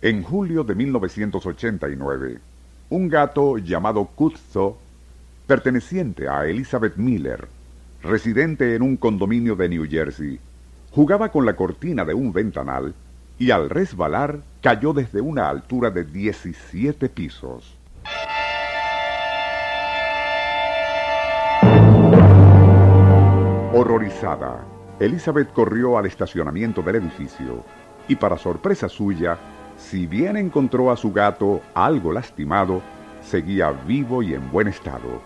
En julio de 1989, un gato llamado Kutzo, perteneciente a Elizabeth Miller, residente en un condominio de New Jersey, jugaba con la cortina de un ventanal y al resbalar cayó desde una altura de 17 pisos. Horrorizada, Elizabeth corrió al estacionamiento del edificio y para sorpresa suya, si bien encontró a su gato algo lastimado, seguía vivo y en buen estado.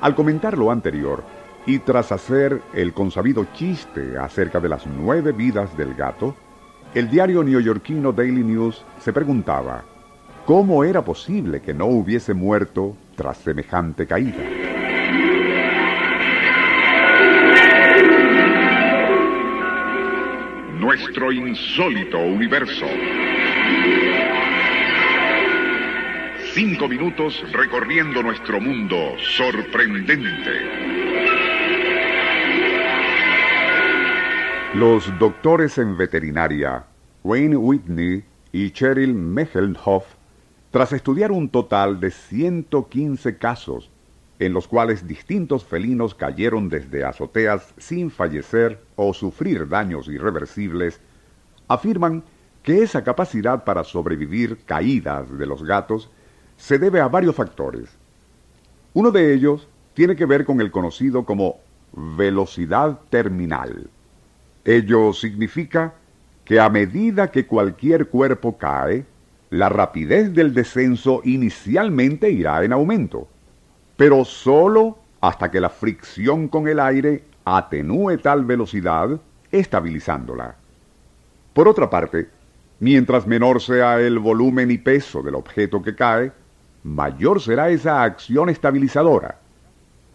Al comentar lo anterior, y tras hacer el consabido chiste acerca de las nueve vidas del gato, el diario neoyorquino Daily News se preguntaba, ¿cómo era posible que no hubiese muerto tras semejante caída? Nuestro insólito universo. Cinco minutos recorriendo nuestro mundo sorprendente. Los doctores en veterinaria, Wayne Whitney y Cheryl Mechelhoff, tras estudiar un total de 115 casos en los cuales distintos felinos cayeron desde azoteas sin fallecer o sufrir daños irreversibles, afirman que esa capacidad para sobrevivir caídas de los gatos se debe a varios factores. Uno de ellos tiene que ver con el conocido como velocidad terminal. Ello significa que a medida que cualquier cuerpo cae, la rapidez del descenso inicialmente irá en aumento, pero sólo hasta que la fricción con el aire atenúe tal velocidad, estabilizándola. Por otra parte, mientras menor sea el volumen y peso del objeto que cae, mayor será esa acción estabilizadora.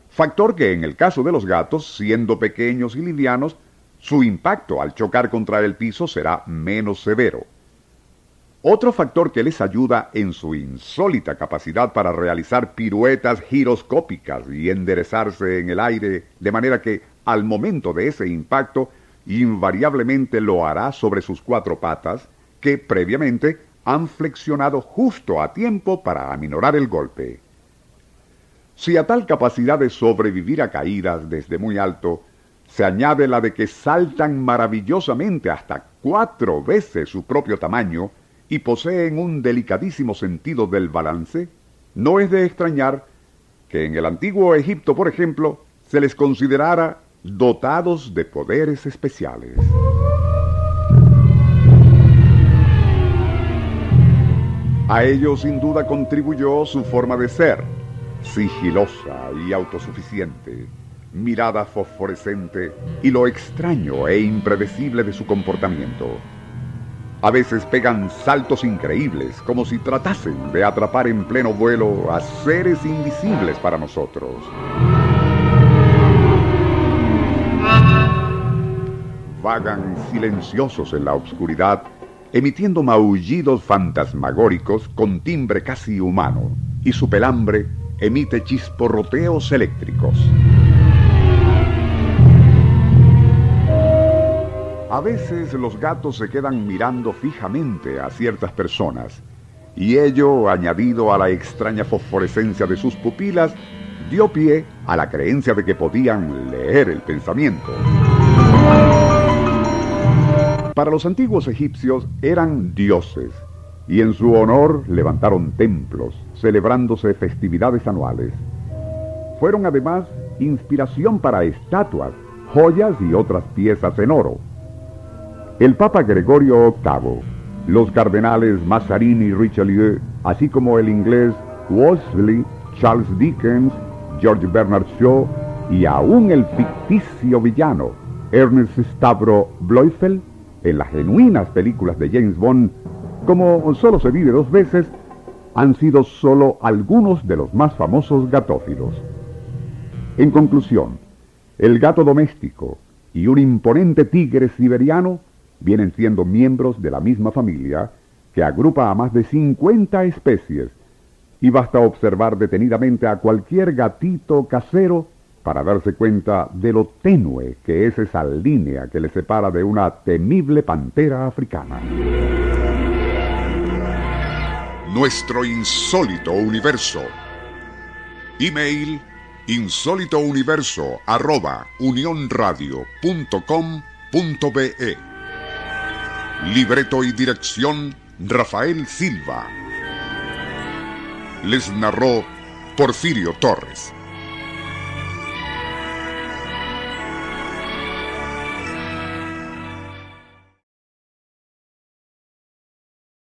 Factor que en el caso de los gatos, siendo pequeños y livianos, su impacto al chocar contra el piso será menos severo. Otro factor que les ayuda en su insólita capacidad para realizar piruetas giroscópicas y enderezarse en el aire, de manera que al momento de ese impacto invariablemente lo hará sobre sus cuatro patas, que previamente han flexionado justo a tiempo para aminorar el golpe. Si a tal capacidad de sobrevivir a caídas desde muy alto se añade la de que saltan maravillosamente hasta cuatro veces su propio tamaño y poseen un delicadísimo sentido del balance, no es de extrañar que en el antiguo Egipto, por ejemplo, se les considerara dotados de poderes especiales. A ello sin duda contribuyó su forma de ser, sigilosa y autosuficiente, mirada fosforescente y lo extraño e impredecible de su comportamiento. A veces pegan saltos increíbles, como si tratasen de atrapar en pleno vuelo a seres invisibles para nosotros. Vagan silenciosos en la oscuridad emitiendo maullidos fantasmagóricos con timbre casi humano, y su pelambre emite chisporroteos eléctricos. A veces los gatos se quedan mirando fijamente a ciertas personas, y ello, añadido a la extraña fosforescencia de sus pupilas, dio pie a la creencia de que podían leer el pensamiento. Para los antiguos egipcios eran dioses y en su honor levantaron templos, celebrándose festividades anuales. Fueron además inspiración para estatuas, joyas y otras piezas en oro. El Papa Gregorio VIII, los cardenales Mazarin y Richelieu, así como el inglés Wolseley, Charles Dickens, George Bernard Shaw y aún el ficticio villano Ernest Stavro Bloifel, en las genuinas películas de James Bond, como solo se vive dos veces, han sido solo algunos de los más famosos gatófilos. En conclusión, el gato doméstico y un imponente tigre siberiano vienen siendo miembros de la misma familia que agrupa a más de 50 especies y basta observar detenidamente a cualquier gatito casero para darse cuenta de lo tenue que es esa línea que le separa de una temible pantera africana. Nuestro insólito universo. Email insólitouniverso arroba Libreto y dirección Rafael Silva. Les narró Porfirio Torres.